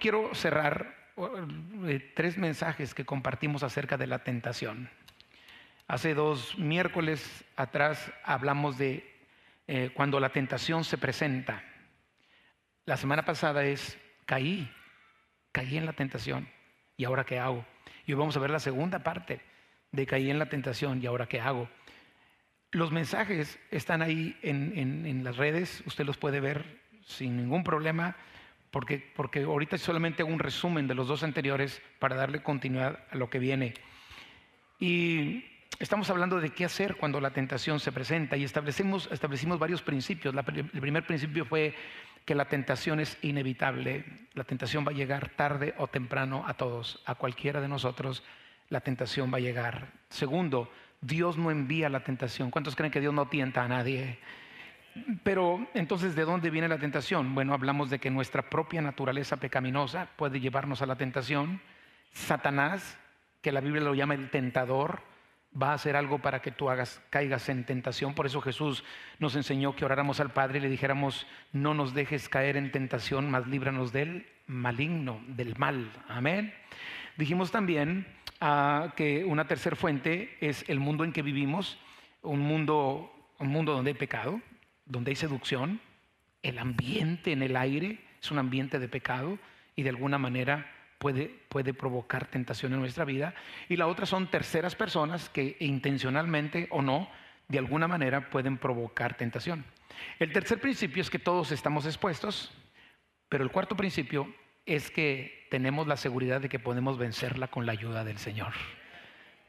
Quiero cerrar eh, tres mensajes que compartimos acerca de la tentación. Hace dos miércoles atrás hablamos de eh, cuando la tentación se presenta. La semana pasada es caí, caí en la tentación y ahora qué hago. Y hoy vamos a ver la segunda parte de caí en la tentación y ahora qué hago. Los mensajes están ahí en, las redes, usted los puede ver sin ningún problema, porque, porque ahorita solamente un resumen de los dos anteriores para darle continuidad a lo que viene. Y estamos hablando de qué hacer cuando la tentación se presenta y establecimos, establecimos varios principios. el primer principio fue que la tentación es inevitable, la tentación va a llegar tarde o temprano a todos, a cualquiera de nosotros, la tentación va a llegar. Segundo, Dios no envía la tentación. ¿Cuántos creen que Dios no tienta a nadie? Pero entonces, ¿de dónde viene la tentación? Bueno, hablamos de que nuestra propia naturaleza pecaminosa puede llevarnos a la tentación. Satanás, que la Biblia lo llama el tentador, va a hacer algo para que tú hagas, caigas en tentación. Por eso Jesús nos enseñó que oráramos al Padre y le dijéramos, no nos dejes caer en tentación, mas líbranos del maligno, del mal. Amén. Dijimos también que una tercera fuente es el mundo en que vivimos, un mundo, un mundo donde hay pecado, donde hay seducción, el ambiente en el aire es un ambiente de pecado y de alguna manera puede, puede provocar tentación en nuestra vida. Y la otra son terceras personas que intencionalmente o no, de alguna manera pueden provocar tentación. El tercer principio es que todos estamos expuestos, pero el cuarto principio es que tenemos la seguridad de que podemos vencerla con la ayuda del Señor.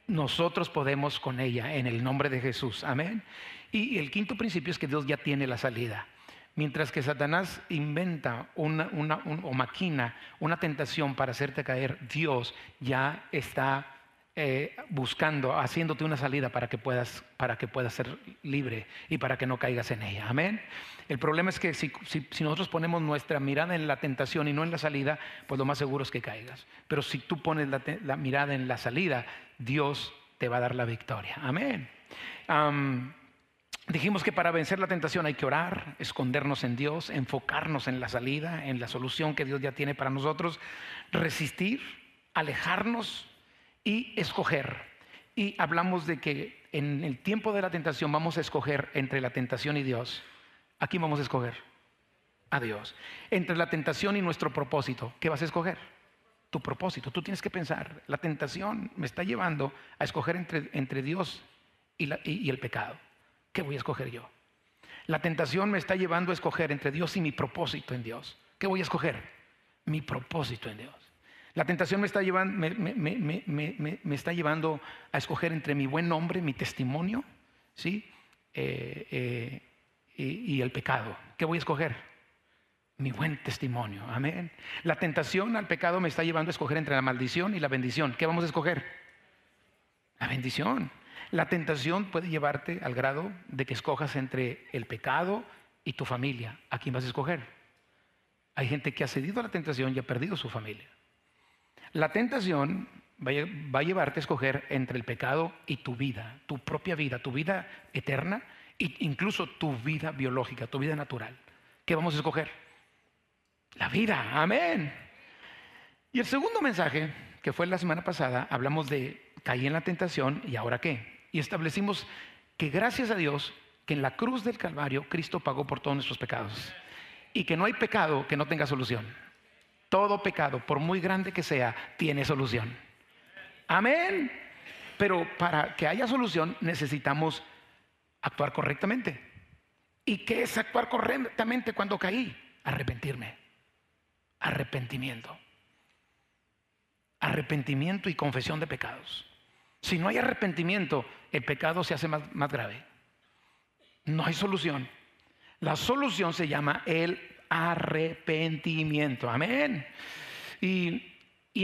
Nosotros podemos con ella en el nombre de Jesús. Amén. Y el quinto principio es que Dios ya tiene la salida. Mientras que Satanás inventa una, o maquina una tentación para hacerte caer, Dios ya está eh, buscando, haciéndote una salida para que, puedas, para que puedas ser libre y para que no caigas en ella. Amén. El problema es que si, nosotros ponemos nuestra mirada en la tentación y no en la salida, pues lo más seguro es que caigas. Pero si tú pones la, mirada en la salida, Dios te va a dar la victoria. Amén. Dijimos que para vencer la tentación hay que orar, escondernos en Dios, enfocarnos en la salida, en la solución que Dios ya tiene para nosotros, resistir, alejarnos y escoger. Y hablamos de que en el tiempo de la tentación vamos a escoger entre la tentación y Dios. ¿A quién vamos a escoger? A Dios. Entre la tentación y nuestro propósito, ¿qué vas a escoger? Tu propósito. Tú tienes que pensar, la tentación me está llevando a escoger entre, entre Dios y, y el pecado. ¿Qué voy a escoger yo? La tentación me está llevando a escoger entre Dios y mi propósito en Dios. ¿Qué voy a escoger? Mi propósito en Dios. La tentación me está, llevando, me, está llevando a escoger entre mi buen nombre, mi testimonio, ¿sí? Eh, eh, y, el pecado. ¿Qué voy a escoger? Mi buen testimonio. Amén. La tentación al pecado me está llevando a escoger entre la maldición y la bendición. ¿Qué vamos a escoger? La bendición. La tentación puede llevarte al grado de que escojas entre el pecado y tu familia. ¿A quién vas a escoger? Hay gente que ha cedido a la tentación y ha perdido su familia. La tentación va a llevarte a escoger entre el pecado y tu vida, tu propia vida, tu vida eterna e incluso tu vida biológica, tu vida natural. ¿Qué vamos a escoger? La vida, amén. Y el segundo mensaje, que fue la semana pasada, hablamos de caí en la tentación y ahora qué. Y establecimos que gracias a Dios, que en la cruz del Calvario Cristo pagó por todos nuestros pecados. Y que no hay pecado que no tenga solución. Todo pecado, por muy grande que sea, tiene solución. Amén. Pero para que haya solución necesitamos actuar correctamente. ¿Y qué es actuar correctamente cuando caí? Arrepentirme. Arrepentimiento. Arrepentimiento y confesión de pecados. Si no hay arrepentimiento, el pecado se hace más, más grave. No hay solución. La solución se llama el arrepentimiento. Amén. Y,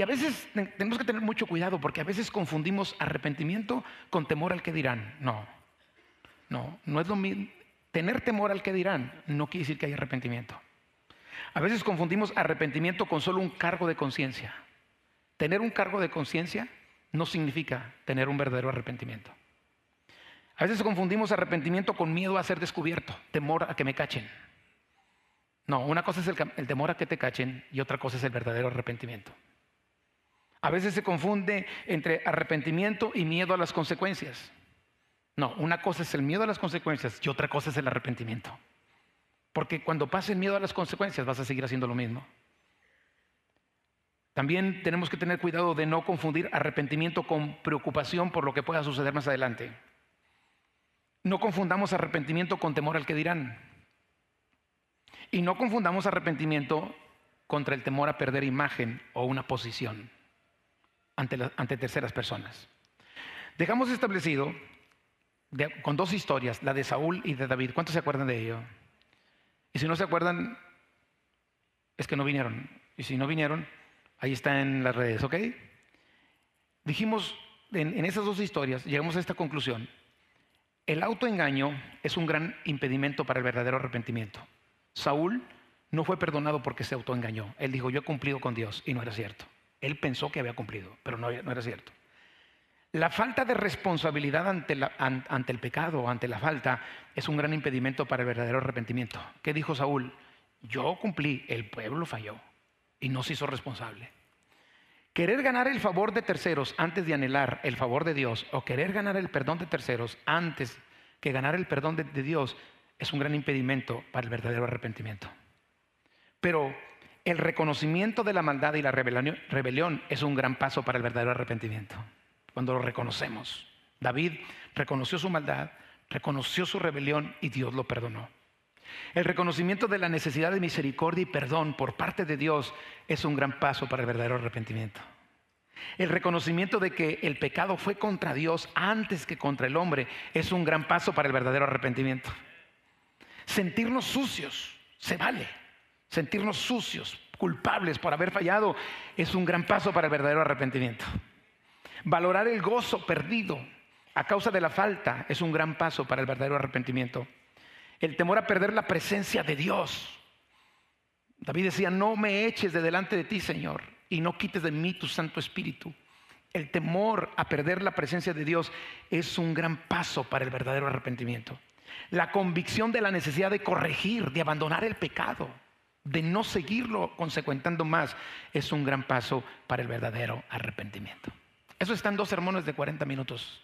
a veces tenemos que tener mucho cuidado porque a veces confundimos arrepentimiento con temor al que dirán. No, no, no es lo mismo. Tener temor al que dirán no quiere decir que hay arrepentimiento. A veces confundimos arrepentimiento con solo un cargo de conciencia. Tener un cargo de conciencia no significa tener un verdadero arrepentimiento. A veces confundimos arrepentimiento con miedo a ser descubierto, temor a que me cachen. No, una cosa es el, el temor a que te cachen y otra cosa es el verdadero arrepentimiento. A veces se confunde entre arrepentimiento y miedo a las consecuencias. No, una cosa es el miedo a las consecuencias y otra cosa es el arrepentimiento. Porque cuando pase el miedo a las consecuencias vas a seguir haciendo lo mismo. También tenemos que tener cuidado de no confundir arrepentimiento con preocupación por lo que pueda suceder más adelante. No confundamos arrepentimiento con temor al que dirán. Y no confundamos arrepentimiento contra el temor a perder imagen o una posición ante, terceras personas. Dejamos establecido con dos historias, la de Saúl y de David. ¿Cuántos se acuerdan de ello? Y si no se acuerdan, es que no vinieron. Y si no vinieron, ahí está en las redes, ¿ok? Dijimos en, esas dos historias, llegamos a esta conclusión. El autoengaño es un gran impedimento para el verdadero arrepentimiento. Saúl no fue perdonado porque se autoengañó. Él dijo, yo he cumplido con Dios y no era cierto. Él pensó que había cumplido, pero no, era cierto. La falta de responsabilidad ante, ante el pecado ante la falta es un gran impedimento para el verdadero arrepentimiento. ¿Qué dijo Saúl? Yo cumplí, el pueblo falló y no se hizo responsable. Querer ganar el favor de terceros antes de anhelar el favor de Dios o querer ganar el perdón de terceros antes que ganar el perdón de, Dios es un gran impedimento para el verdadero arrepentimiento. Pero el reconocimiento de la maldad y la rebelión, es un gran paso para el verdadero arrepentimiento. Cuando lo reconocemos. David reconoció su maldad, reconoció su rebelión y Dios lo perdonó. El reconocimiento de la necesidad de misericordia y perdón por parte de Dios es un gran paso para el verdadero arrepentimiento. El reconocimiento de que el pecado fue contra Dios antes que contra el hombre es un gran paso para el verdadero arrepentimiento. Sentirnos sucios se vale. Sentirnos sucios, culpables por haber fallado, es un gran paso para el verdadero arrepentimiento. Valorar el gozo perdido a causa de la falta es un gran paso para el verdadero arrepentimiento. El temor a perder la presencia de Dios. David decía, no me eches de delante de ti, Señor, y no quites de mí tu Santo Espíritu. El temor a perder la presencia de Dios es un gran paso para el verdadero arrepentimiento. La convicción de la necesidad de corregir, de abandonar el pecado de no seguirlo consecuentando más, es un gran paso para el verdadero arrepentimiento. Eso están dos sermones de 40 minutos,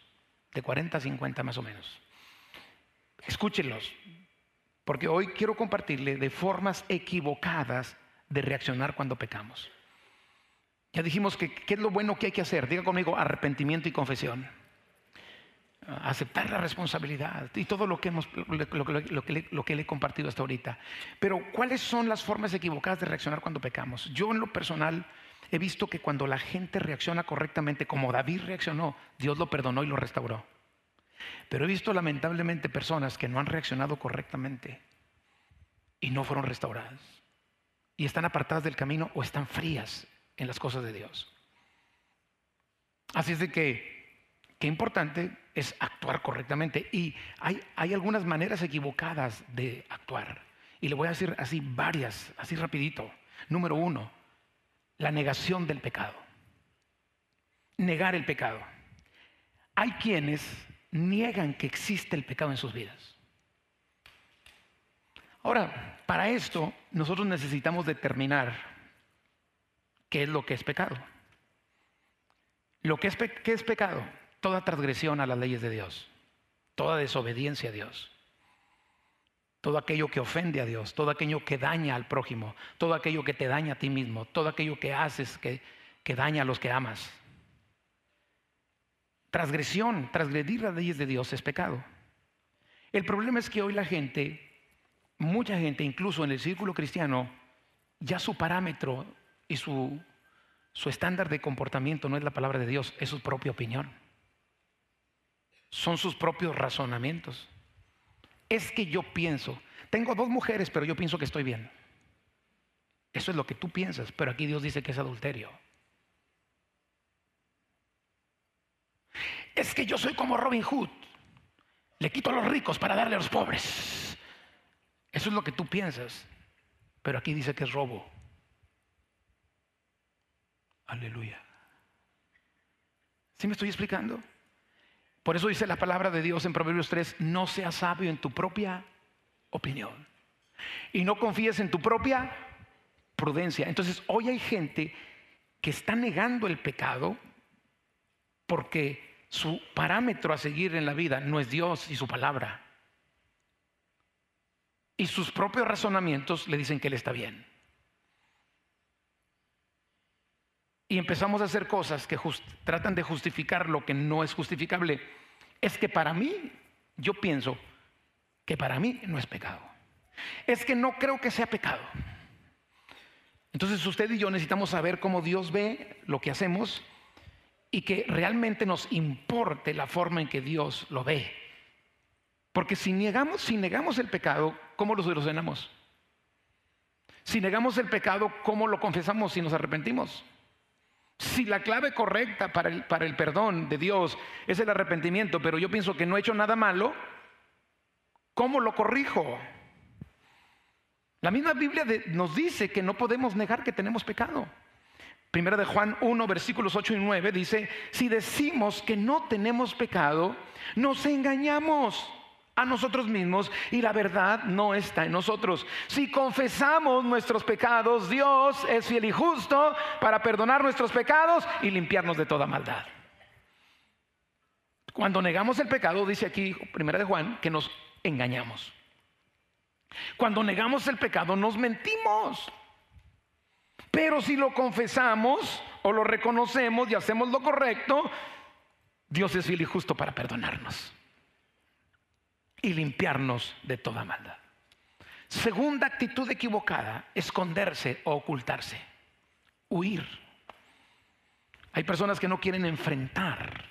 de 40 a 50 más o menos. Escúchenlos, porque hoy quiero compartirle de formas equivocadas de reaccionar cuando pecamos. Ya dijimos que qué es lo bueno que hay que hacer. Diga conmigo arrepentimiento y confesión aceptar la responsabilidad y todo lo que, hemos, lo, que le, he compartido hasta ahorita. Pero ¿cuáles son las formas equivocadas de reaccionar cuando pecamos? Yo en lo personal he visto que cuando la gente reacciona correctamente, como David reaccionó, Dios lo perdonó y lo restauró. Pero he visto lamentablemente personas que no han reaccionado correctamente y no fueron restauradas. Y están apartadas del camino o están frías en las cosas de Dios. Así es de que, qué importante es actuar correctamente. Y hay, hay algunas maneras equivocadas de actuar. Y le voy a decir así varias, así rapidito. Número uno, la negación del pecado. Negar el pecado. Hay quienes niegan que existe el pecado en sus vidas. Ahora, para esto nosotros necesitamos determinar qué es lo que es pecado. Lo que es, ¿Qué es pecado? toda transgresión a las leyes de Dios, toda desobediencia a Dios, todo aquello que ofende a Dios, todo aquello que daña al prójimo, todo aquello que te daña a ti mismo, todo aquello que haces que, que daña a los que amas. Transgresión, transgredir las leyes de Dios es pecado. El problema es que hoy la gente, mucha gente, incluso en el círculo cristiano, ya su parámetro y su, su estándar de comportamiento no es la palabra de Dios, es su propia opinión son sus propios razonamientos. Es que yo pienso, tengo dos mujeres, pero yo pienso que estoy bien. Eso es lo que tú piensas, pero aquí Dios dice que es adulterio. Es que yo soy como Robin Hood. Le quito a los ricos para darle a los pobres. Eso es lo que tú piensas, pero aquí dice que es robo. Aleluya. ¿Sí me estoy explicando? Por eso dice la palabra de Dios en Proverbios 3, no seas sabio en tu propia opinión. Y no confíes en tu propia prudencia. Entonces, hoy hay gente que está negando el pecado porque su parámetro a seguir en la vida no es Dios y su palabra. Y sus propios razonamientos le dicen que él está bien. Y empezamos a hacer cosas que tratan de justificar lo que no es justificable. Es que para mí, yo pienso que para mí no es pecado. Es que no creo que sea pecado. Entonces usted y yo necesitamos saber cómo Dios ve lo que hacemos y que realmente nos importe la forma en que Dios lo ve. Porque si negamos, si negamos el pecado, ¿cómo lo solucionamos? Si negamos el pecado, ¿cómo lo confesamos si nos arrepentimos? Si la clave correcta para el, para el perdón de Dios es el arrepentimiento, pero yo pienso que no he hecho nada malo, ¿cómo lo corrijo? La misma Biblia nos dice que no podemos negar que tenemos pecado. Primera de Juan 1, versículos 8 y 9 dice, si decimos que no tenemos pecado, nos engañamos a nosotros mismos y la verdad no está en nosotros. Si confesamos nuestros pecados, Dios es fiel y justo para perdonar nuestros pecados y limpiarnos de toda maldad. Cuando negamos el pecado, dice aquí, primera de Juan, que nos engañamos. Cuando negamos el pecado nos mentimos. Pero si lo confesamos o lo reconocemos y hacemos lo correcto, Dios es fiel y justo para perdonarnos y limpiarnos de toda maldad. Segunda actitud equivocada, esconderse o ocultarse, huir. Hay personas que no quieren enfrentar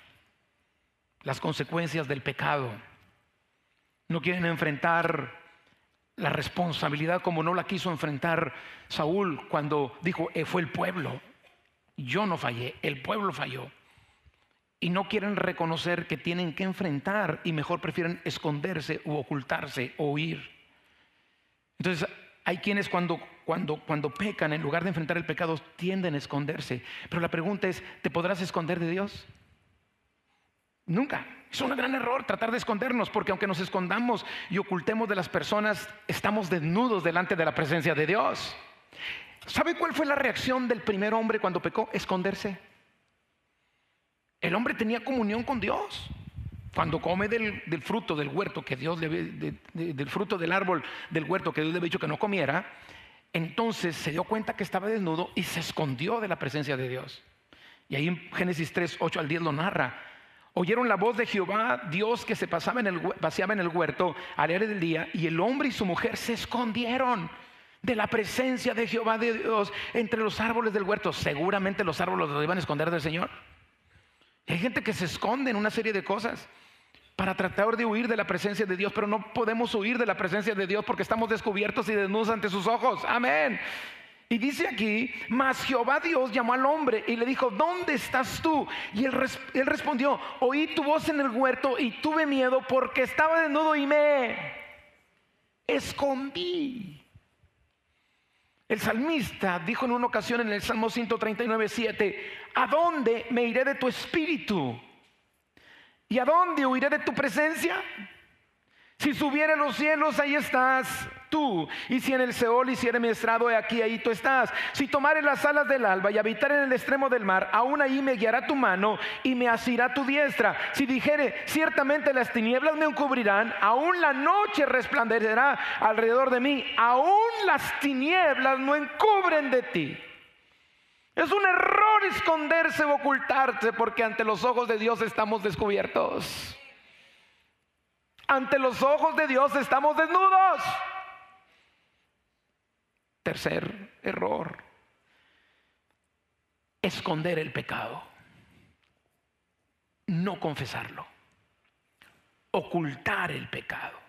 las consecuencias del pecado, no quieren enfrentar la responsabilidad como no la quiso enfrentar Saúl cuando dijo, eh, fue el pueblo. Yo no fallé, el pueblo falló. Y no quieren reconocer que tienen que enfrentar y mejor prefieren esconderse u ocultarse o huir. Entonces, hay quienes cuando, cuando, cuando pecan, en lugar de enfrentar el pecado, tienden a esconderse. Pero la pregunta es, ¿te podrás esconder de Dios? Nunca. Es un gran error tratar de escondernos, porque aunque nos escondamos y ocultemos de las personas, estamos desnudos delante de la presencia de Dios. ¿Sabe cuál fue la reacción del primer hombre cuando pecó? Esconderse. El hombre tenía comunión con Dios. Cuando come del, fruto del huerto que Dios le, del fruto del árbol del huerto que Dios le había dicho que no comiera, entonces se dio cuenta que estaba desnudo y se escondió de la presencia de Dios. Y ahí en Génesis 3, 8 al 10 lo narra. Oyeron la voz de Jehová, Dios que se pasaba en el, paseaba en el huerto al aire del día, y el hombre y su mujer se escondieron de la presencia de Jehová de Dios entre los árboles del huerto. Seguramente los árboles los iban a esconder del Señor. hay gente que se esconde en una serie de cosas para tratar de huir de la presencia de Dios, pero no podemos huir de la presencia de Dios porque estamos descubiertos y desnudos ante sus ojos. Amén. Y dice aquí, mas Jehová Dios llamó al hombre y le dijo, ¿dónde estás tú? Y él, respondió, oí tu voz en el huerto y tuve miedo porque estaba desnudo y me escondí. El salmista dijo en una ocasión en el Salmo 139, 7, ¿a dónde me iré de tu espíritu? ¿Y a dónde huiré de tu presencia? Si subiera los cielos, ahí estás tú. Y si en el Seol hiciere mi estrado, aquí, ahí tú estás. Si tomare las alas del alba y habitar en el extremo del mar, aún ahí me guiará tu mano y me asirá tu diestra. Si dijere, ciertamente las tinieblas me encubrirán, aún la noche resplandecerá alrededor de mí, aún las tinieblas no encubren de ti. Es un error esconderse o ocultarse porque ante los ojos de Dios estamos descubiertos. Ante los ojos de Dios estamos desnudos. Tercer error, esconder el pecado, no confesarlo, ocultar el pecado.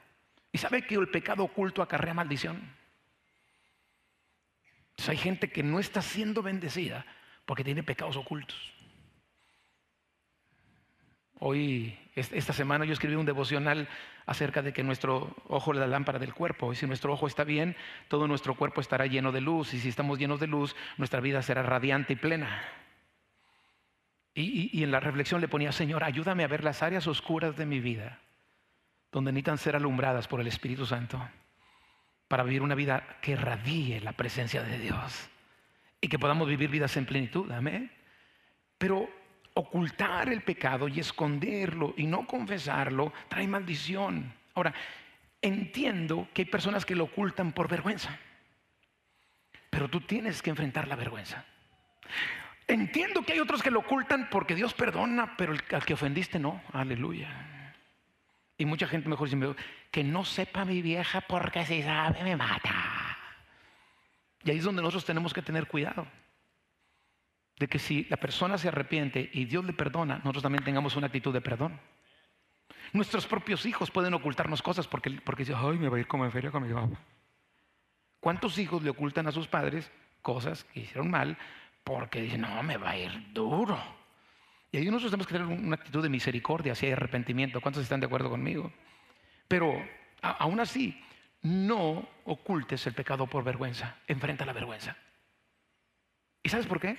¿Y sabe que el pecado oculto acarrea maldición? hay gente que no está siendo bendecida porque tiene pecados ocultos. Hoy, esta semana yo escribí un devocional acerca de que nuestro ojo es la lámpara del cuerpo y si nuestro ojo está bien, todo nuestro cuerpo estará lleno de luz y si estamos llenos de luz, nuestra vida será radiante y plena. Y, en la reflexión le ponía, Señor, ayúdame a ver las áreas oscuras de mi vida, donde necesitan ser alumbradas por el Espíritu Santo, para vivir una vida que radie la presencia de Dios y que podamos vivir vidas en plenitud. Amén. Pero ocultar el pecado y esconderlo y no confesarlo trae maldición. Ahora, entiendo que hay personas que lo ocultan por vergüenza, pero tú tienes que enfrentar la vergüenza. Entiendo que hay otros que lo ocultan porque Dios perdona, pero al que ofendiste no. Aleluya. Y mucha gente mejor dice, que no sepa mi vieja porque si sabe me mata. Y ahí es donde nosotros tenemos que tener cuidado. De que si la persona se arrepiente y Dios le perdona, nosotros también tengamos una actitud de perdón. Nuestros propios hijos pueden ocultarnos cosas porque, porque dicen, ay, me va a ir como en feria con mi papá. ¿Cuántos hijos le ocultan a sus padres cosas que hicieron mal porque dicen, no, me va a ir duro? Y ahí nosotros tenemos que tener una actitud de misericordia, si hay arrepentimiento. ¿Cuántos están de acuerdo conmigo? Pero aún así, no ocultes el pecado por vergüenza. Enfrenta la vergüenza. ¿Y sabes por qué?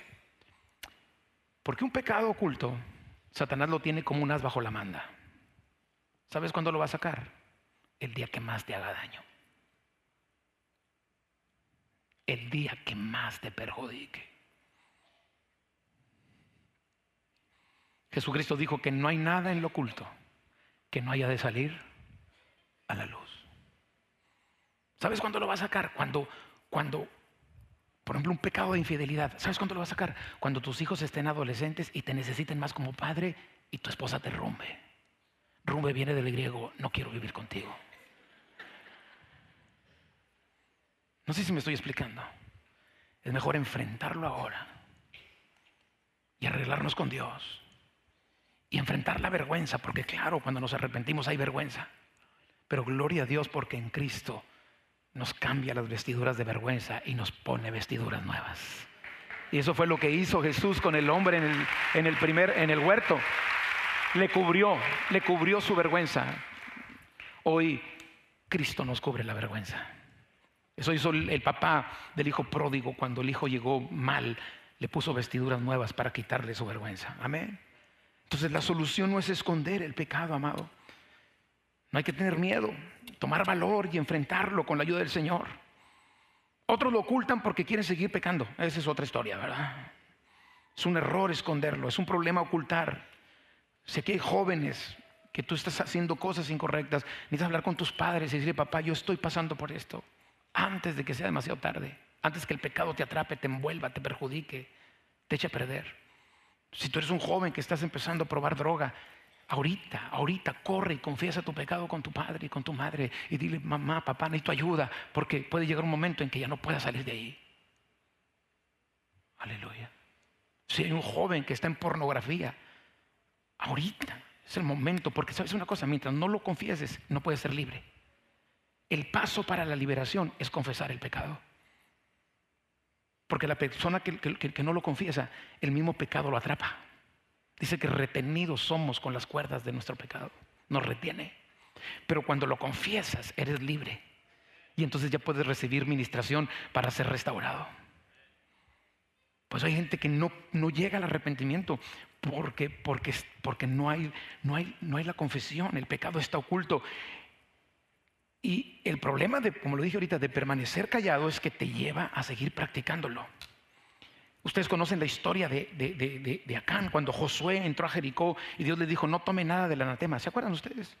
Porque un pecado oculto, Satanás lo tiene como un as bajo la manda. ¿Sabes cuándo lo va a sacar? El día que más te haga daño. El día que más te perjudique. Jesucristo dijo que no hay nada en lo oculto que no haya de salir a la luz. ¿Sabes cuándo lo va a sacar? Cuando, cuando, por ejemplo, un pecado de infidelidad. ¿Sabes cuándo lo va a sacar? Cuando tus hijos estén adolescentes y te necesiten más como padre y tu esposa te rumbe. Rumbe viene del griego, no quiero vivir contigo. No sé si me estoy explicando. Es mejor enfrentarlo ahora y arreglarnos con Dios y enfrentar la vergüenza, porque claro, cuando nos arrepentimos hay vergüenza. Pero gloria a Dios porque en Cristo nos cambia las vestiduras de vergüenza y nos pone vestiduras nuevas. Y eso fue lo que hizo Jesús con el hombre en el, en el primer, en el huerto. Le cubrió, le cubrió su vergüenza. Hoy Cristo nos cubre la vergüenza. Eso hizo el papá del hijo pródigo cuando el hijo llegó mal, le puso vestiduras nuevas para quitarle su vergüenza. Amén. Entonces la solución no es esconder el pecado, amado. No hay que tener miedo, tomar valor y enfrentarlo con la ayuda del Señor. Otros lo ocultan porque quieren seguir pecando. Esa es otra historia, ¿verdad? Es un error esconderlo, es un problema ocultar. Sé que hay jóvenes que tú estás haciendo cosas incorrectas. Necesitas hablar con tus padres y decirle, papá, yo estoy pasando por esto. Antes de que sea demasiado tarde. Antes que el pecado te atrape, te envuelva, te perjudique, te eche a perder. Si tú eres un joven que estás empezando a probar droga, ahorita, ahorita corre y confiesa tu pecado con tu padre y con tu madre y dile, mamá, papá, necesito ayuda, porque puede llegar un momento en que ya no puedas salir de ahí. Aleluya. Si hay un joven que está en pornografía, ahorita es el momento, porque sabes una cosa, mientras no lo confieses, no puedes ser libre. El paso para la liberación es confesar el pecado. Porque la persona que, no lo confiesa, el mismo pecado lo atrapa. Dice que retenidos somos con las cuerdas de nuestro pecado. Nos retiene. Pero cuando lo confiesas, eres libre. Y entonces ya puedes recibir ministración para ser restaurado. Pues hay gente que no, no llega al arrepentimiento porque, porque, porque no, hay, no, hay, no hay la confesión, el pecado está oculto. Y el problema, de, como lo dije ahorita, de permanecer callado es que te lleva a seguir practicándolo. Ustedes conocen la historia de, Acán, cuando Josué entró a Jericó y Dios le dijo, no tome nada del anatema. ¿Se acuerdan ustedes?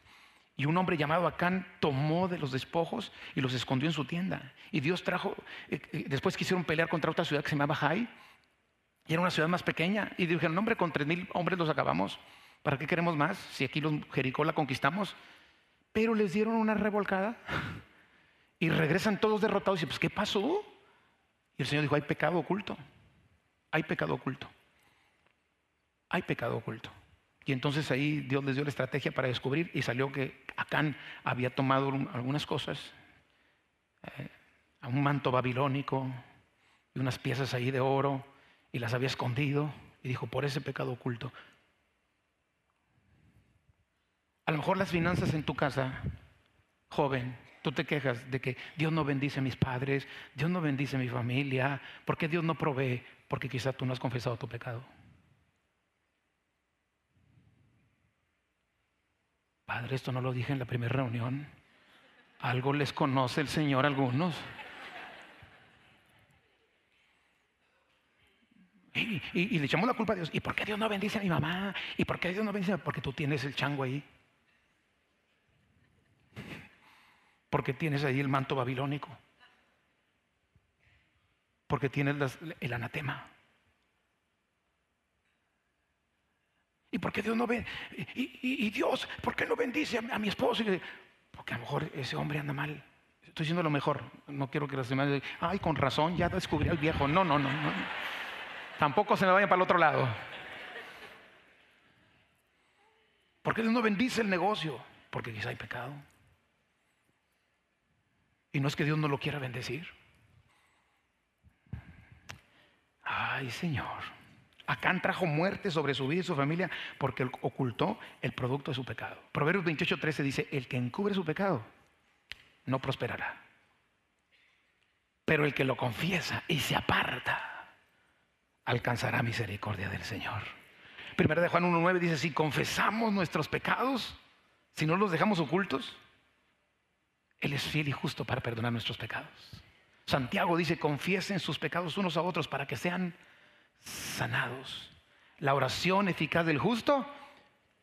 Y un hombre llamado Acán tomó de los despojos y los escondió en su tienda. Y Dios trajo, eh, eh, después quisieron pelear contra otra ciudad que se llamaba Jai, y era una ciudad más pequeña. Y dijeron, hombre, con tres mil hombres los acabamos. ¿Para qué queremos más? Si aquí Jericó la conquistamos pero les dieron una revolcada y regresan todos derrotados y pues ¿qué pasó? Y el Señor dijo, hay pecado oculto, hay pecado oculto, hay pecado oculto. Y entonces ahí Dios les dio la estrategia para descubrir y salió que Acán había tomado algunas cosas, eh, un manto babilónico y unas piezas ahí de oro y las había escondido y dijo, por ese pecado oculto A lo mejor las finanzas en tu casa, joven, tú te quejas de que Dios no bendice a mis padres, Dios no bendice a mi familia, porque Dios no provee, porque quizá tú no has confesado tu pecado. Padre, esto no lo dije en la primera reunión. Algo les conoce el Señor a algunos. Y, le echamos la culpa a Dios. ¿Y por qué Dios no bendice a mi mamá? ¿Y por qué Dios no bendice? Porque tú tienes el chango ahí. Porque tienes ahí el manto babilónico. Porque tienes el anatema. ¿Y por qué Dios no ve? Y, Dios, ¿por qué no bendice a, mi esposo? Porque a lo mejor ese hombre anda mal. Estoy diciendo lo mejor. No quiero que las demás digan, ay, con razón, ya descubrí al viejo. No, no, no, no. Tampoco se me vaya para el otro lado. ¿Por qué Dios no bendice el negocio? Porque quizá hay pecado. Y no es que Dios no lo quiera bendecir. Ay, Señor. Acán trajo muerte sobre su vida y su familia porque ocultó el producto de su pecado. Proverbios 28, 13 dice, el que encubre su pecado no prosperará. Pero el que lo confiesa y se aparta alcanzará misericordia del Señor. Primera de Juan 1.9 dice, si confesamos nuestros pecados, si no los dejamos ocultos, Él es fiel y justo para perdonar nuestros pecados. Santiago dice, confiesen sus pecados unos a otros para que sean sanados. La oración eficaz del justo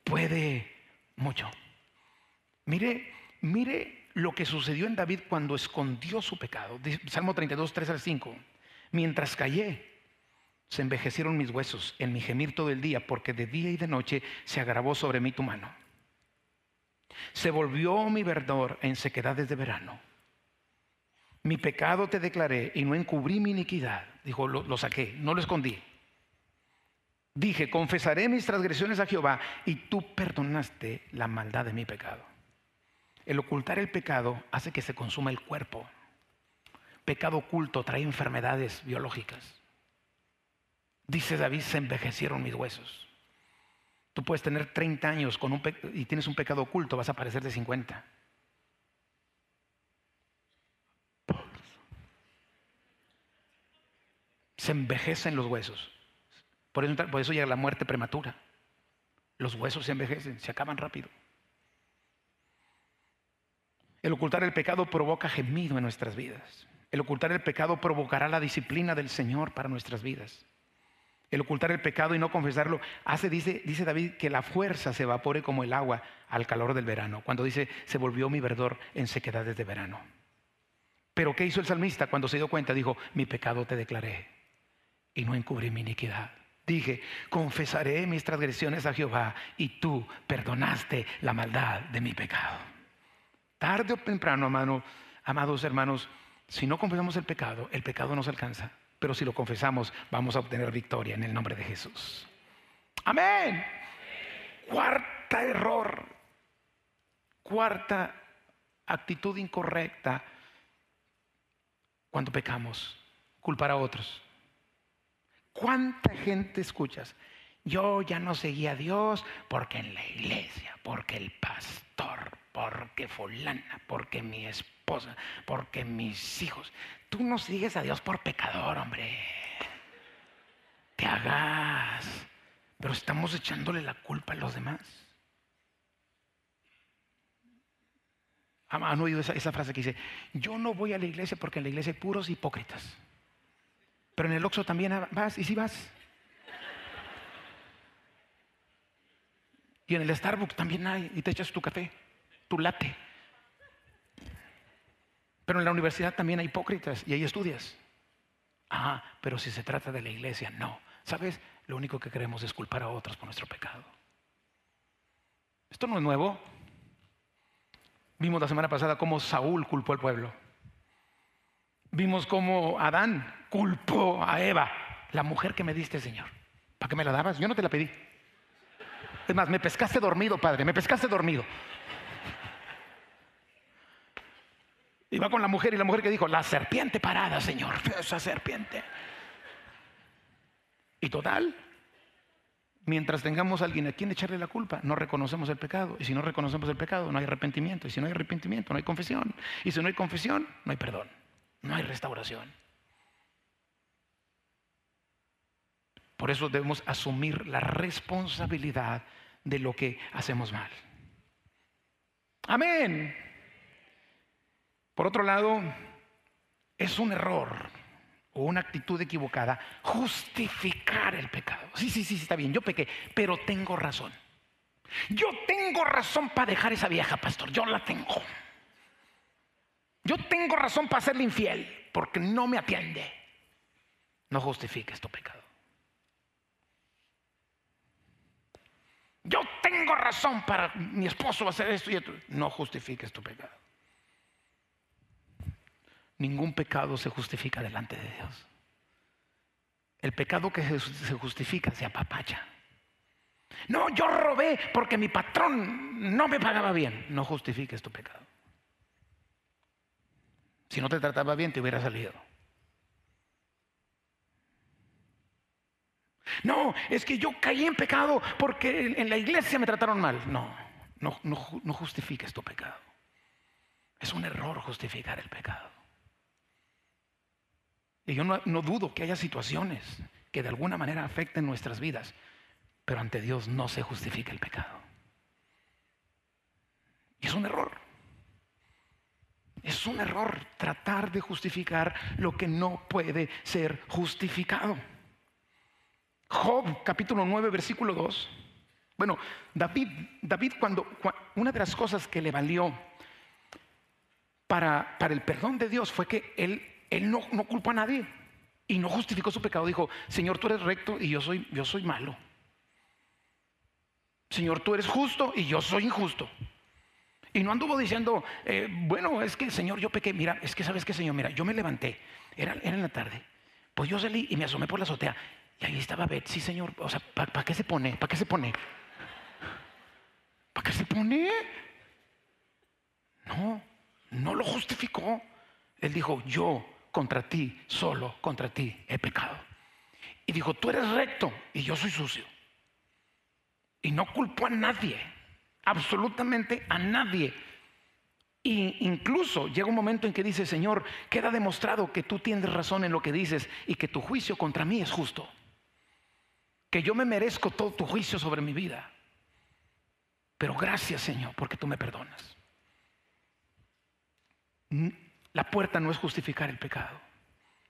puede mucho. Mire, mire lo que sucedió en David cuando escondió su pecado. Salmo 32, 3 al 5. Mientras callé, se envejecieron mis huesos en mi gemir todo el día, porque de día y de noche se agravó sobre mí tu mano. Se volvió mi verdor en sequedades de verano. Mi pecado te declaré y no encubrí mi iniquidad. Dijo, lo, saqué, no lo escondí. Dije, confesaré mis transgresiones a Jehová y tú perdonaste la maldad de mi pecado. El ocultar el pecado hace que se consuma el cuerpo. Pecado oculto trae enfermedades biológicas. Dice David, se envejecieron mis huesos. Tú puedes tener 30 años con un y tienes un pecado oculto, vas a parecer de 50. Se envejecen los huesos. Por eso, llega la muerte prematura. Los huesos se envejecen, se acaban rápido. El ocultar el pecado provoca gemido en nuestras vidas. El ocultar el pecado provocará la disciplina del Señor para nuestras vidas el ocultar el pecado y no confesarlo, hace, dice, dice David, que la fuerza se evapore como el agua al calor del verano. Cuando dice, se volvió mi verdor en sequedades de verano. Pero ¿qué hizo el salmista cuando se dio cuenta? Dijo, mi pecado te declaré y no encubrí mi iniquidad. Dije, confesaré mis transgresiones a Jehová y tú perdonaste la maldad de mi pecado. Tarde o temprano, amados hermanos, si no confesamos el pecado, el pecado nos alcanza pero si lo confesamos vamos a obtener victoria en el nombre de Jesús. Amén. Cuarta error, cuarta actitud incorrecta cuando pecamos, culpar a otros. ¿Cuánta gente escuchas? Yo ya no seguía a Dios porque en la iglesia, porque el pastor, porque fulana, porque mi esposa, porque mis hijos. Tú no sigues a Dios por pecador, hombre. Te hagas. Pero estamos echándole la culpa a los demás. ¿Han oído esa, esa frase que dice, yo no voy a la iglesia porque en la iglesia hay puros hipócritas? Pero en el Oxxo también vas, y si vas. Y en el Starbucks también hay, y te echas tu café tu late. Pero en la universidad también hay hipócritas y hay estudias. Ah, pero si se trata de la iglesia, no. ¿Sabes? Lo único que queremos es culpar a otros por nuestro pecado. Esto no es nuevo. Vimos la semana pasada cómo Saúl culpó al pueblo. Vimos cómo Adán culpó a Eva, la mujer que me diste, Señor. ¿Para qué me la dabas? Yo no te la pedí. Es más, me pescaste dormido, Padre, me pescaste dormido. Y va con la mujer y la mujer que dijo, la serpiente parada, Señor, esa serpiente. Y total, mientras tengamos a alguien a quien echarle la culpa, no reconocemos el pecado. Y si no reconocemos el pecado, no hay arrepentimiento. Y si no hay arrepentimiento, no hay confesión. Y si no hay confesión, no hay perdón. No hay restauración. Por eso debemos asumir la responsabilidad de lo que hacemos mal. Amén. Por otro lado, es un error o una actitud equivocada justificar el pecado. Sí, sí, sí, está bien, yo pequé, pero tengo razón. Yo tengo razón para dejar esa vieja, pastor, yo la tengo. Yo tengo razón para serle infiel porque no me atiende. No justifiques tu pecado. Yo tengo razón para mi esposo hacer esto y esto. No justifiques tu pecado. Ningún pecado se justifica delante de Dios. El pecado que se justifica se apapacha. No, yo robé porque mi patrón no me pagaba bien. No justifiques tu pecado. Si no te trataba bien, te hubiera salido. No, es que yo caí en pecado porque en la iglesia me trataron mal. No, no, no, justifiques tu pecado. Es un error justificar el pecado. Y yo no, no dudo que haya situaciones que de alguna manera afecten nuestras vidas, pero ante Dios no se justifica el pecado. Y es un error. Es un error tratar de justificar lo que no puede ser justificado. Job capítulo 9 versículo 2. Bueno, David, David cuando, una de las cosas que le valió para, el perdón de Dios fue que él, él no, no culpó a nadie y no justificó su pecado. Dijo, Señor, tú eres recto y yo soy, yo soy malo. Señor, tú eres justo y yo soy injusto. Y no anduvo diciendo, eh, bueno, es que Señor, yo pequé. Mira, es que sabes qué, Señor, mira, yo me levanté, era, era en la tarde. Pues yo salí y me asomé por la azotea y ahí estaba Sí, señor. O sea, ¿para qué se pone? ¿Para qué se pone? ¿Para qué se pone? No, no lo justificó. Él dijo, yo contra ti, solo contra ti he pecado. Y dijo, tú eres recto y yo soy sucio. Y no culpó a nadie, absolutamente a nadie. E incluso llega un momento en que dice, Señor, queda demostrado que tú tienes razón en lo que dices y que tu juicio contra mí es justo que yo me merezco todo tu juicio sobre mi vida. Pero gracias Señor, porque tú me perdonas. La puerta no es justificar el pecado.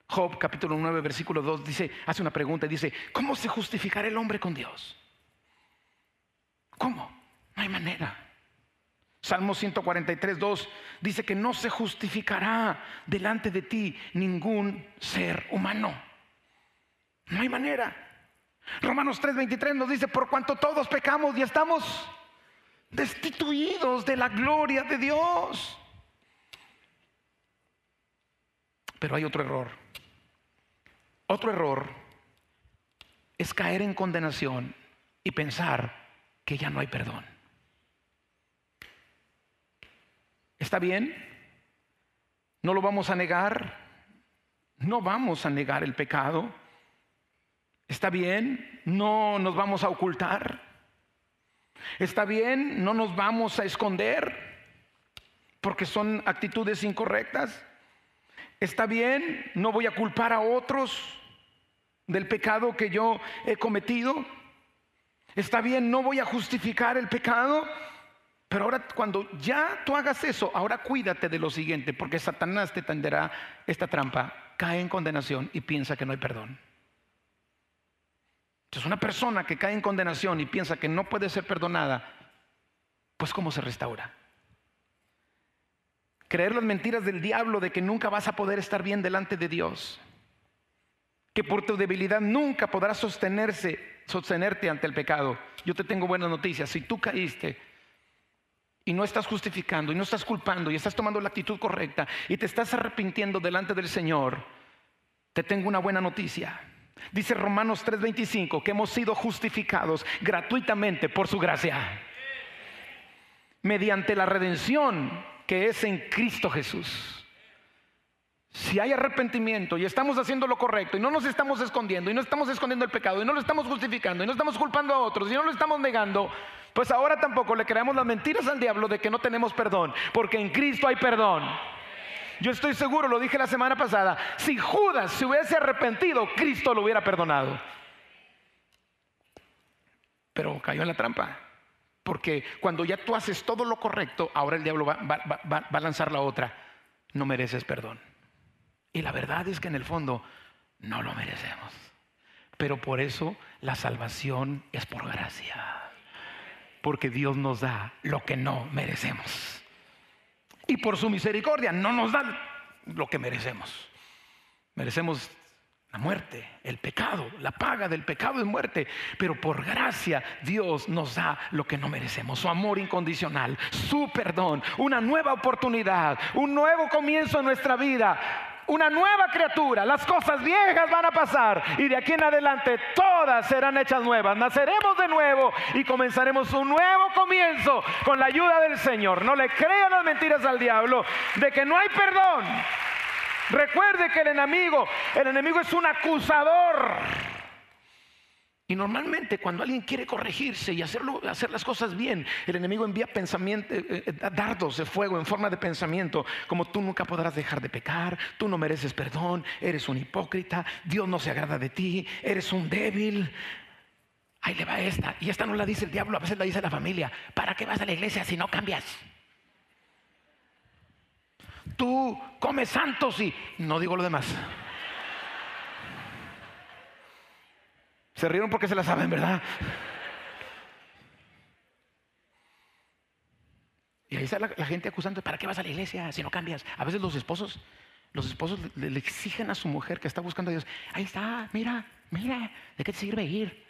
Job capítulo 9 versículo 2 dice, hace una pregunta y dice, ¿cómo se justificará el hombre con Dios? ¿Cómo? No hay manera. Salmo 143, 2 dice que no se justificará delante de ti ningún ser humano. No hay manera. Romanos 3:23 nos dice, por cuanto todos pecamos y estamos destituidos de la gloria de Dios. Pero hay otro error. Otro error es caer en condenación y pensar que ya no hay perdón. ¿Está bien? No lo vamos a negar. No vamos a negar el pecado. ¿Está bien? No nos vamos a ocultar. ¿Está bien? No nos vamos a esconder porque son actitudes incorrectas. ¿Está bien? No voy a culpar a otros del pecado que yo he cometido. ¿Está bien? No voy a justificar el pecado. Pero ahora cuando ya tú hagas eso, ahora cuídate de lo siguiente, porque Satanás te tenderá esta trampa, cae en condenación y piensa que no hay perdón. Entonces, una persona que cae en condenación y piensa que no puede ser perdonada, pues ¿cómo se restaura? Creer las mentiras del diablo de que nunca vas a poder estar bien delante de Dios, que por tu debilidad nunca podrás sostenerse, sostenerte ante el pecado. Yo te tengo buenas noticias. Si tú caíste y no estás justificando y no estás culpando y estás tomando la actitud correcta y te estás arrepintiendo delante del Señor, te tengo una buena noticia Dice Romanos 3:25 que hemos sido justificados gratuitamente por su gracia. Mediante la redención que es en Cristo Jesús. Si hay arrepentimiento y estamos haciendo lo correcto y no nos estamos escondiendo y no estamos escondiendo el pecado y no lo estamos justificando y no estamos culpando a otros y no lo estamos negando, pues ahora tampoco le creamos las mentiras al diablo de que no tenemos perdón, porque en Cristo hay perdón. Yo estoy seguro, lo dije la semana pasada, si Judas se hubiese arrepentido, Cristo lo hubiera perdonado. Pero cayó en la trampa. Porque cuando ya tú haces todo lo correcto, ahora el diablo va, a lanzar la otra. no mereces perdón. Y la verdad es que en el fondo no lo merecemos. Pero por eso la salvación es por gracia. Porque Dios nos da lo que no merecemos. Y por su misericordia no nos da lo que merecemos. Merecemos la muerte, el pecado, la paga del pecado es muerte. Pero por gracia Dios nos da lo que no merecemos. Su amor incondicional, su perdón, una nueva oportunidad, un nuevo comienzo en nuestra vida. Una nueva criatura, las cosas viejas van a pasar y de aquí en adelante todas serán hechas nuevas. Naceremos de nuevo y comenzaremos un nuevo comienzo con la ayuda del Señor. No le crean las mentiras al diablo de que no hay perdón, Recuerde que el enemigo, el enemigo es un acusador. Y normalmente cuando alguien quiere corregirse y hacerlo, hacer las cosas bien, el enemigo envía pensamiento, eh, eh, dardos de fuego en forma de pensamiento, como tú nunca podrás dejar de pecar, tú no mereces perdón, eres un hipócrita, Dios no se agrada de ti, eres un débil. Ahí le va esta, y esta no la dice el diablo, a veces la dice la familia. ¿Para qué vas a la iglesia si no cambias? tú comes santos y no digo lo demás. Se rieron porque se la saben, ¿verdad? Y ahí está la, gente acusando, ¿para qué vas a la iglesia si no cambias? A veces los esposos, los esposos le, le, exigen a su mujer que está buscando a Dios, ahí está, mira, mira, ¿de qué te sirve ir?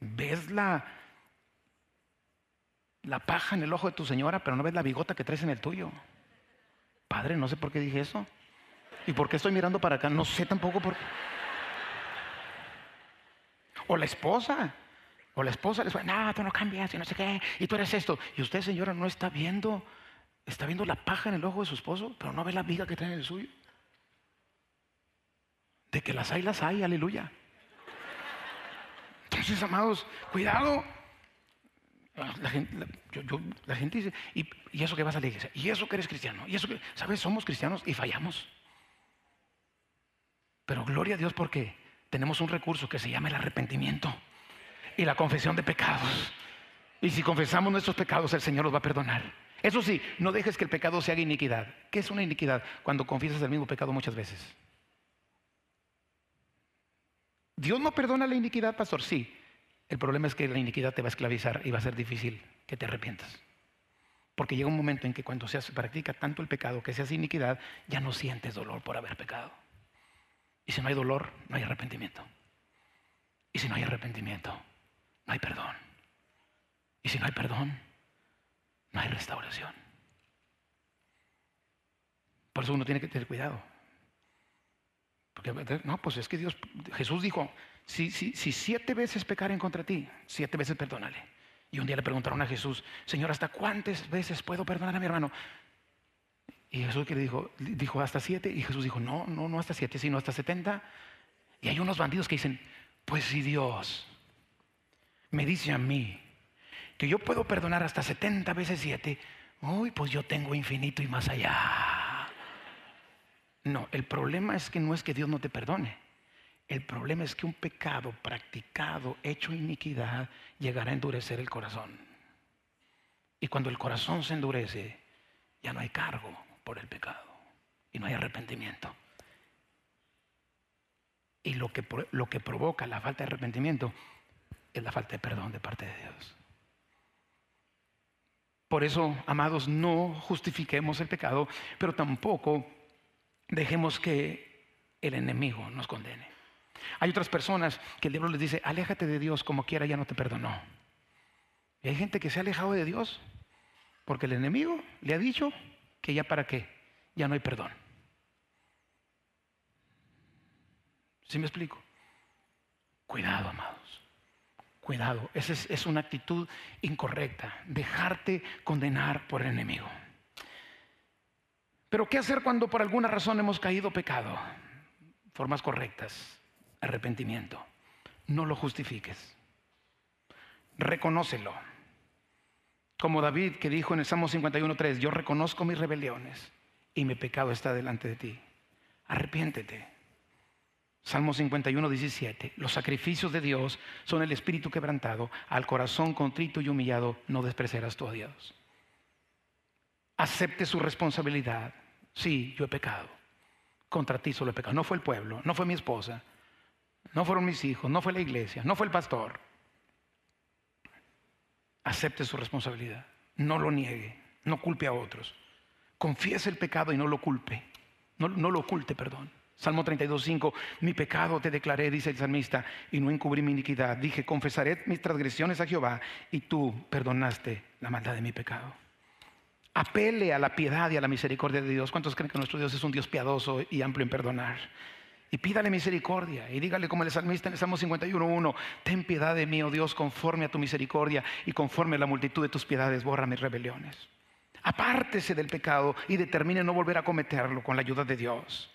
¿Ves la, la paja en el ojo de tu señora, pero no ves la bigota que traes en el tuyo? Padre, no sé por qué dije eso. ¿Y por qué estoy mirando para acá? No sé tampoco por qué. O la esposa. O la esposa les dice, no, tú no cambias y no sé qué. Y tú eres esto. Y usted, señora, no está viendo, está viendo la paja en el ojo de su esposo, pero no ve la viga que trae en el suyo. De que las hay, las hay, aleluya. Entonces, amados, cuidado. La gente, dice, ¿y, eso que vas a la iglesia? ¿Y eso que eres cristiano? ¿Y eso que, sabes? Somos cristianos y fallamos. Pero gloria a Dios porque tenemos un recurso que se llama el arrepentimiento y la confesión de pecados. Y si confesamos nuestros pecados, el Señor los va a perdonar. Eso sí, no dejes que el pecado se haga iniquidad. ¿Qué es una iniquidad? Cuando confiesas el mismo pecado muchas veces. Dios no perdona la iniquidad, pastor, sí, el problema es que la iniquidad te va a esclavizar y va a ser difícil que te arrepientas. Porque llega un momento en que cuando se practica tanto el pecado que se hace iniquidad, ya no sientes dolor por haber pecado. Y si no hay dolor, no hay arrepentimiento. Y si no hay arrepentimiento, no hay perdón. Y si no hay perdón, no hay restauración. Por eso uno tiene que tener cuidado. Porque no, pues es que Dios, Jesús dijo, si, siete veces pecaren contra ti, siete veces perdónale. Y un día le preguntaron a Jesús, Señor, ¿hasta cuántas veces puedo perdonar a mi hermano? Y Jesús que le dijo, dijo hasta siete. Y Jesús dijo, no, no, no hasta siete, sino hasta setenta. Y hay unos bandidos que dicen, pues si Dios me dice a mí que yo puedo perdonar hasta setenta veces siete, uy, pues yo tengo infinito y más allá. No, el problema es que no es que Dios no te perdone. El problema es que un pecado practicado, hecho iniquidad, llegará a endurecer el corazón. Y cuando el corazón se endurece, ya no hay cargo por el pecado y no hay arrepentimiento. Y lo que, lo que provoca la falta de arrepentimiento es la falta de perdón de parte de Dios. Por eso, amados, no justifiquemos el pecado, pero tampoco dejemos que el enemigo nos condene. Hay otras personas que el diablo les dice, aléjate de Dios como quiera, ya no te perdonó. Y hay gente que se ha alejado de Dios porque el enemigo le ha dicho que ya para qué, ya no hay perdón. ¿Sí me explico? Cuidado, amados. Cuidado, esa es, es una actitud incorrecta, dejarte condenar por el enemigo. Pero ¿qué hacer cuando por alguna razón hemos caído pecado? Formas correctas arrepentimiento. No lo justifiques. Reconócelo. Como David que dijo en el Salmo 51.3, yo reconozco mis rebeliones y mi pecado está delante de ti. Arrepiéntete. Salmo 51.17, los sacrificios de Dios son el espíritu quebrantado, al corazón contrito y humillado no despreciarás tú a Dios. Acepte su responsabilidad, Sí, yo he pecado. Contra ti solo he pecado. No fue el pueblo, no fue mi esposa, no fueron mis hijos, no fue la iglesia, no fue el pastor. Acepte su responsabilidad. No lo niegue, no culpe a otros. Confiese el pecado y no lo culpe. No, no lo oculte, perdón. Salmo 32.5, mi pecado te declaré, dice el salmista, y no encubrí mi iniquidad. Dije, confesaré mis transgresiones a Jehová, y tú perdonaste la maldad de mi pecado. Apele a la piedad y a la misericordia de Dios. ¿Cuántos creen que nuestro Dios es un Dios piadoso y amplio en perdonar? Y pídale misericordia y dígale como el salmista en el Salmo 51.1, ten piedad de mí, oh Dios, conforme a tu misericordia y conforme a la multitud de tus piedades, borra mis rebeliones. Apártese del pecado y determine no volver a cometerlo con la ayuda de Dios.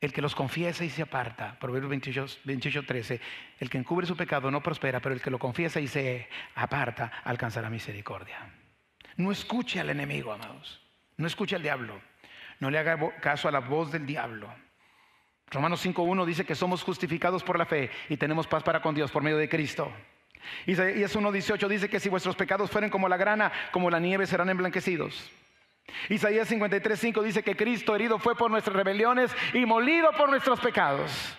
El que los confiesa y se aparta, Proverbios 28, 13, el que encubre su pecado no prospera, pero el que lo confiesa y se aparta alcanzará misericordia. No escuche al enemigo, amados. No escuche al diablo. No le haga caso a la voz del diablo. Romanos 5.1 dice que somos justificados por la fe y tenemos paz para con Dios por medio de Cristo. Isaías 1.18 dice que si vuestros pecados fueren como la grana, como la nieve serán emblanquecidos. Isaías 53.5 dice que Cristo herido fue por nuestras rebeliones y molido por nuestros pecados.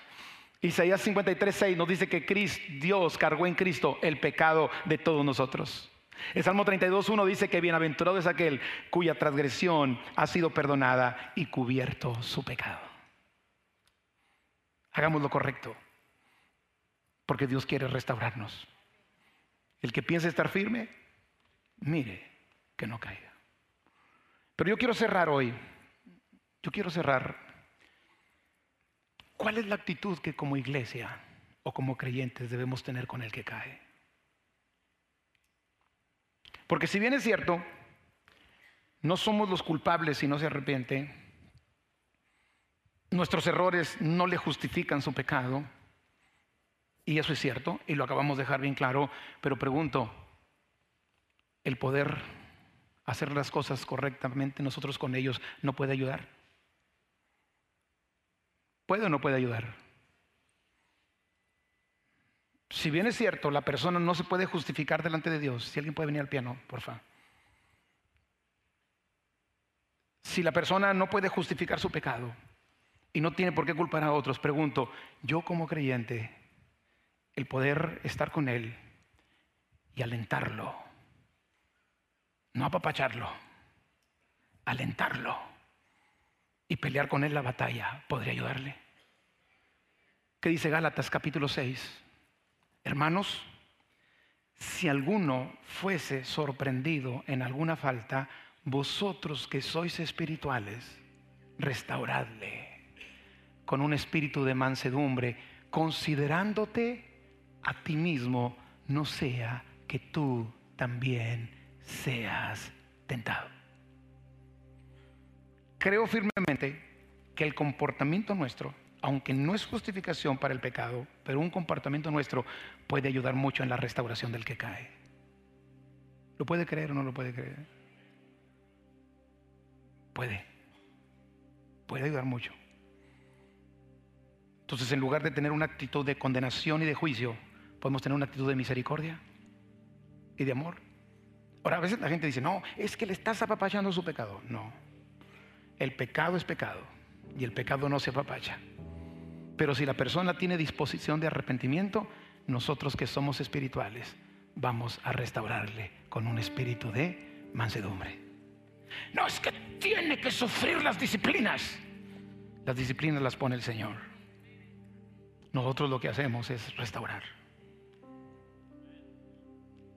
Isaías 53.6 nos dice que Cristo, Dios cargó en Cristo el pecado de todos nosotros. El Salmo 32.1 dice que bienaventurado es aquel cuya transgresión ha sido perdonada y cubierto su pecado. Hagamos lo correcto, porque Dios quiere restaurarnos. El que piense estar firme, mire que no caiga. Pero yo quiero cerrar hoy, yo quiero cerrar. ¿Cuál es la actitud que como iglesia o como creyentes debemos tener con el que cae? Porque si bien es cierto, no somos los culpables si no se arrepiente, nuestros errores no le justifican su pecado, y eso es cierto, y lo acabamos de dejar bien claro, pero pregunto, ¿el poder hacer las cosas correctamente nosotros con ellos no puede ayudar? ¿Puede o no puede ayudar? Si bien es cierto, la persona no se puede justificar delante de Dios, si alguien puede venir al piano, por favor. Si la persona no puede justificar su pecado y no tiene por qué culpar a otros, pregunto, yo como creyente, el poder estar con Él y alentarlo. No apapacharlo, alentarlo y pelear con Él la batalla podría ayudarle. ¿Qué dice Gálatas capítulo 6? Hermanos, si alguno fuese sorprendido en alguna falta, vosotros que sois espirituales, restauradle con un espíritu de mansedumbre, considerándote a ti mismo, no sea que tú también seas tentado. Creo firmemente que el comportamiento nuestro, aunque no es justificación para el pecado, pero un comportamiento nuestro puede ayudar mucho en la restauración del que cae. ¿Lo puede creer o no lo puede creer? Puede. Puede ayudar mucho. Entonces, en lugar de tener una actitud de condenación y de juicio, podemos tener una actitud de misericordia y de amor. Ahora, a veces la gente dice, no, es que le estás apapachando su pecado. No, el pecado es pecado y el pecado no se apapacha. Pero si la persona tiene disposición de arrepentimiento, nosotros que somos espirituales vamos a restaurarle con un espíritu de mansedumbre. No es que tiene que sufrir las disciplinas. Las disciplinas las pone el Señor. Nosotros lo que hacemos es restaurar.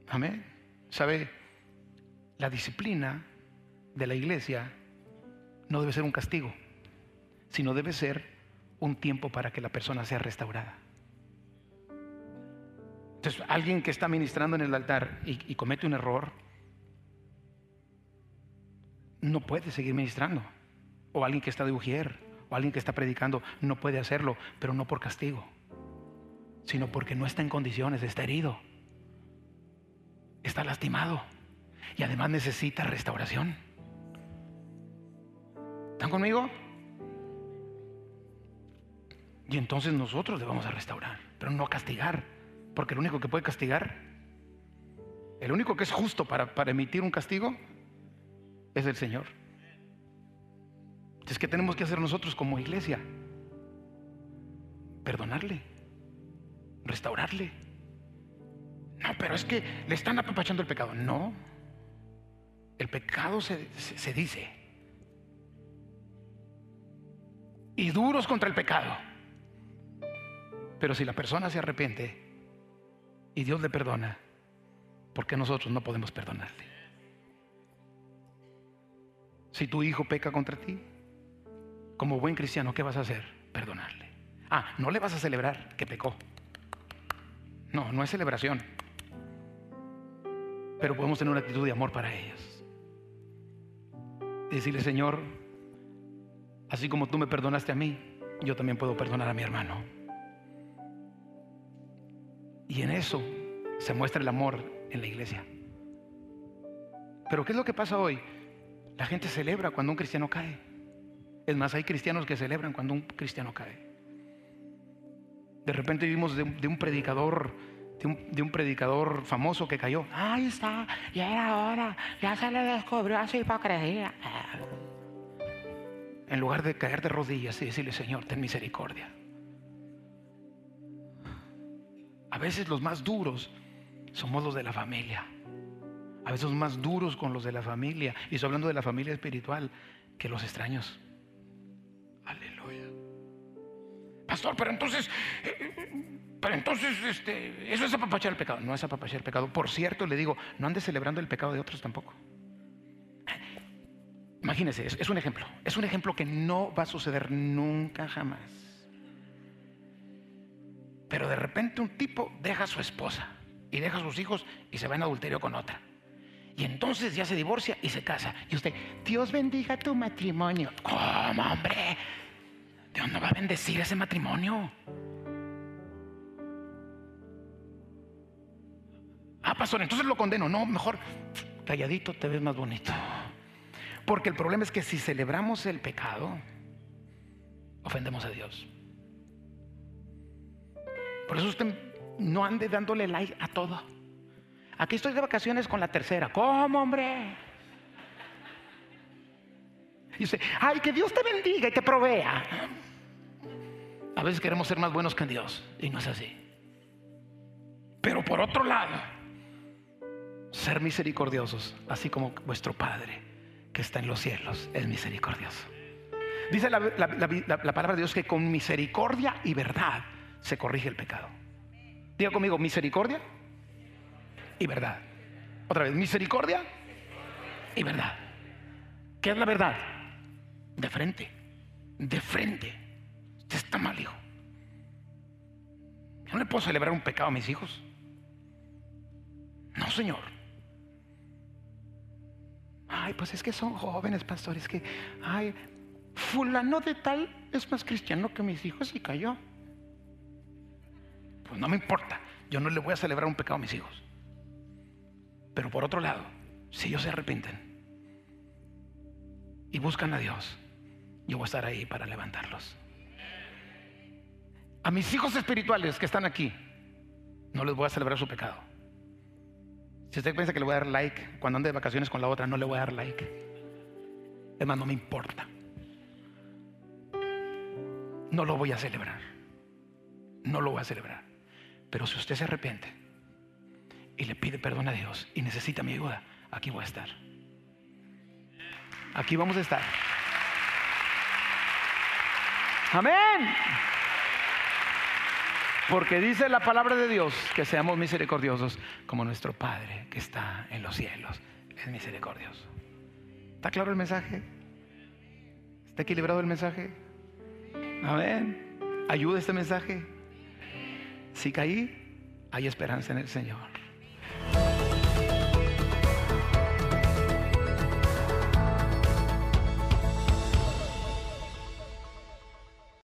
Amén. ¿Sabe? La disciplina de la iglesia no debe ser un castigo, sino debe ser un tiempo para que la persona sea restaurada. Entonces, alguien que está ministrando en el altar y, comete un error, no puede seguir ministrando. O alguien que está de ujier, o alguien que está predicando, no puede hacerlo, pero no por castigo, sino porque no está en condiciones, está herido está lastimado y además necesita restauración. ¿Están conmigo? Y entonces nosotros le vamos a restaurar, pero no castigar, porque el único que puede castigar, el único que es justo para emitir un castigo, es el Señor. Entonces, ¿qué tenemos que hacer nosotros como iglesia? Perdonarle, restaurarle. No, pero es que le están apapachando el pecado. No, el pecado se, se, se dice. Y duros contra el pecado. Pero si la persona se arrepiente y Dios le perdona, ¿por qué nosotros no podemos perdonarle? Si tu hijo peca contra ti, como buen cristiano, ¿qué vas a hacer? Perdonarle. Ah, no le vas a celebrar que pecó. No, no es celebración. Pero podemos tener una actitud de amor para ellos. Y decirle, Señor, así como tú me perdonaste a mí, yo también puedo perdonar a mi hermano. Y en eso se muestra el amor en la iglesia. Pero ¿qué es lo que pasa hoy? La gente celebra cuando un cristiano cae. Es más, hay cristianos que celebran cuando un cristiano cae. De repente vimos de, un, predicador, de un, predicador famoso que cayó. Ahí está, ya era hora, ya se le descubrió su hipocresía. En lugar de caer de rodillas y decirle, Señor, ten misericordia. A veces los más duros somos los de la familia. A veces los más duros con los de la familia. Y estoy hablando de la familia espiritual que los extraños. Pero entonces, eh, pero entonces, este, eso es apapachar el pecado. No es apapachar el pecado. Por cierto, le digo, no andes celebrando el pecado de otros tampoco. Imagínense, es, es un ejemplo. Es un ejemplo que no va a suceder nunca jamás. Pero de repente un tipo deja a su esposa y deja a sus hijos y se va en adulterio con otra. Y entonces ya se divorcia y se casa. Y usted, Dios bendiga tu matrimonio. ¿Cómo, hombre? Dios no va a bendecir ese matrimonio. Ah, pastor, entonces lo condeno. No, mejor calladito te ves más bonito. Porque el problema es que si celebramos el pecado, ofendemos a Dios. Por eso usted no ande dándole like a todo. Aquí estoy de vacaciones con la tercera. ¿Cómo, hombre? Y dice, ay, que Dios te bendiga y te provea. A veces queremos ser más buenos que Dios y no es así. Pero por otro lado, ser misericordiosos, así como vuestro Padre que está en los cielos es misericordioso. Dice la, la, la, la palabra de Dios que con misericordia y verdad se corrige el pecado. Diga conmigo, misericordia y verdad. Otra vez, misericordia y verdad. ¿Qué es la verdad? De frente, de frente. Usted está mal, hijo. Yo no le puedo celebrar un pecado a mis hijos. No, Señor. Ay, pues es que son jóvenes, pastores, que, ay, fulano de tal es más cristiano que mis hijos y cayó. Pues no me importa. Yo no le voy a celebrar un pecado a mis hijos. Pero por otro lado, si ellos se arrepienten y buscan a Dios, yo voy a estar ahí para levantarlos. A mis hijos espirituales que están aquí, no les voy a celebrar su pecado. Si usted piensa que le voy a dar like cuando ande de vacaciones con la otra, no le voy a dar like. Más, no me importa. No lo voy a celebrar. No lo voy a celebrar. Pero si usted se arrepiente y le pide perdón a Dios y necesita mi ayuda, aquí voy a estar. Aquí vamos a estar. Amén. Porque dice la palabra de Dios que seamos misericordiosos como nuestro Padre que está en los cielos es misericordioso. ¿Está claro el mensaje? ¿Está equilibrado el mensaje? Amén. ¿Ayuda este mensaje? Si caí, hay esperanza en el Señor.